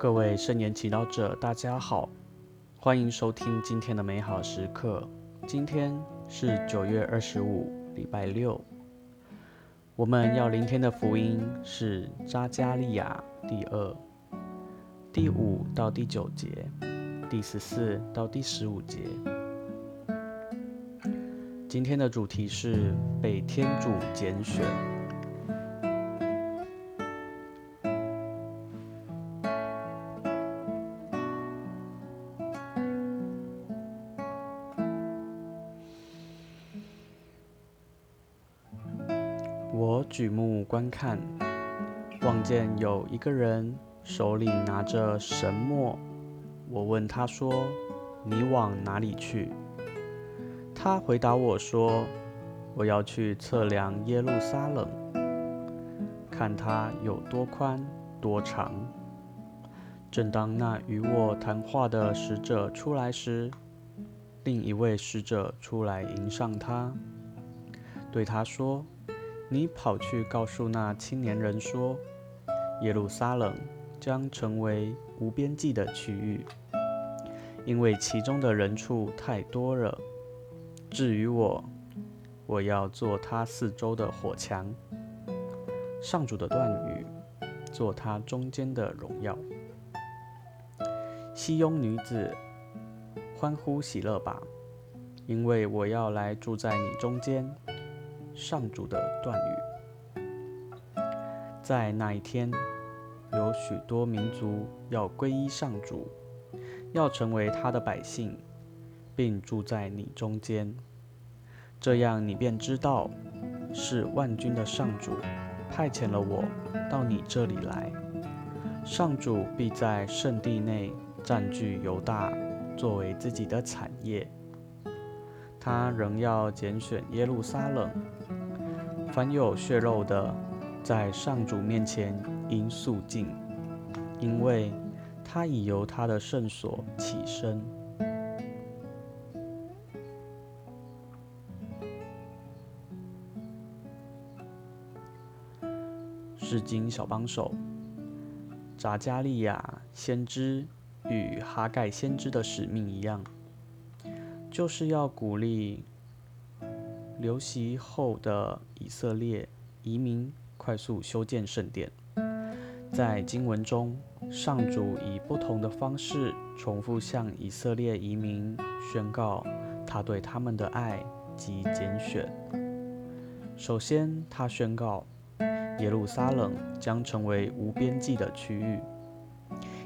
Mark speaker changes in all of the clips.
Speaker 1: 各位圣言祈祷者，大家好，欢迎收听今天的美好时刻。今天是九月二十五，礼拜六。我们要聆听的福音是扎加利亚第二第五到第九节，第十四到第十五节。今天的主题是被天主拣选。我举目观看，望见有一个人手里拿着神墨。我问他说：“你往哪里去？”他回答我说：“我要去测量耶路撒冷，看它有多宽多长。”正当那与我谈话的使者出来时，另一位使者出来迎上他，对他说。你跑去告诉那青年人说：“耶路撒冷将成为无边际的区域，因为其中的人畜太多了。至于我，我要做它四周的火墙，上主的断语，做它中间的荣耀。西庸女子，欢呼喜乐吧，因为我要来住在你中间。”上主的断语，在那一天，有许多民族要皈依上主，要成为他的百姓，并住在你中间。这样，你便知道是万军的上主派遣了我到你这里来。上主必在圣地内占据犹大，作为自己的产业。他仍要拣选耶路撒冷。凡有血肉的，在上主面前应肃静，因为他已由他的圣所起身。诗经小帮手，扎加利亚先知与哈盖先知的使命一样，就是要鼓励。流徙后的以色列移民快速修建圣殿。在经文中，上主以不同的方式重复向以色列移民宣告他对他们的爱及拣选。首先，他宣告耶路撒冷将成为无边际的区域，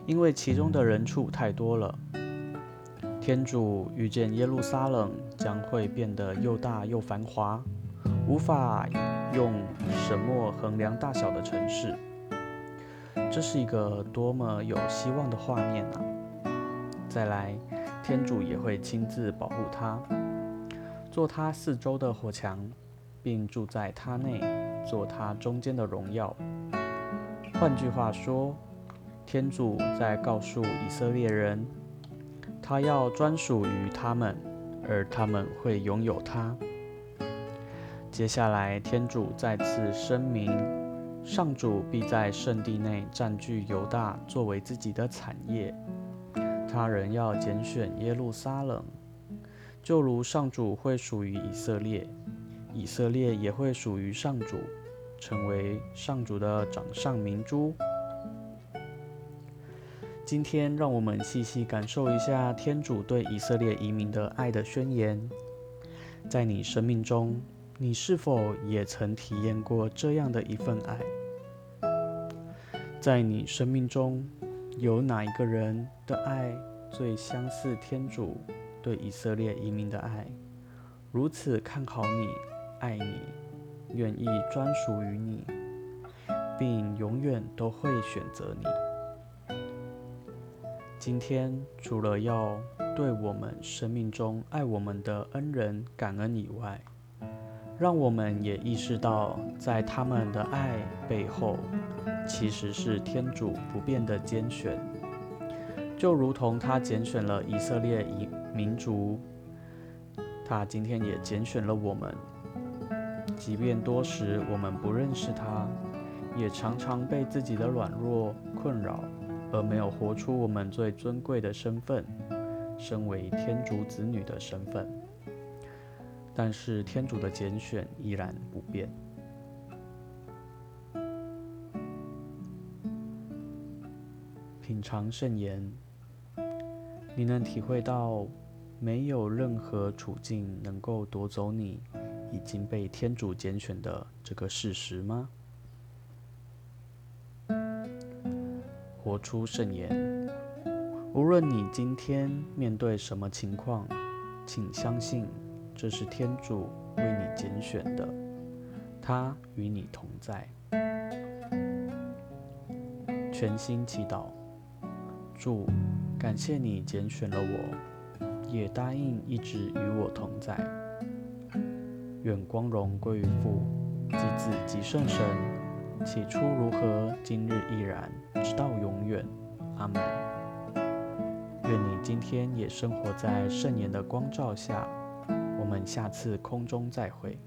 Speaker 1: 因为其中的人畜太多了。天主遇见耶路撒冷将会变得又大又繁华，无法用什么衡量大小的城市。这是一个多么有希望的画面啊！再来，天主也会亲自保护他，做他四周的火墙，并住在他内，做他中间的荣耀。换句话说，天主在告诉以色列人。他要专属于他们，而他们会拥有它。接下来，天主再次声明，上主必在圣地内占据犹大作为自己的产业。他人要拣选耶路撒冷，就如上主会属于以色列，以色列也会属于上主，成为上主的掌上明珠。今天，让我们细细感受一下天主对以色列移民的爱的宣言。在你生命中，你是否也曾体验过这样的一份爱？在你生命中，有哪一个人的爱最相似天主对以色列移民的爱？如此看好你，爱你，愿意专属于你，并永远都会选择你。今天除了要对我们生命中爱我们的恩人感恩以外，让我们也意识到，在他们的爱背后，其实是天主不变的拣选。就如同他拣选了以色列一民族，他今天也拣选了我们。即便多时我们不认识他，也常常被自己的软弱困扰。而没有活出我们最尊贵的身份——身为天主子女的身份。但是天主的拣选依然不变。品尝圣言，你能体会到没有任何处境能够夺走你已经被天主拣选的这个事实吗？活出圣言，无论你今天面对什么情况，请相信。这是天主为你拣选的，他与你同在。全心祈祷，主，感谢你拣选了我，也答应一直与我同在。愿光荣归于父、及子、及圣神，起初如何，今日亦然，直到永远。阿门。愿你今天也生活在圣言的光照下。我们下次空中再会。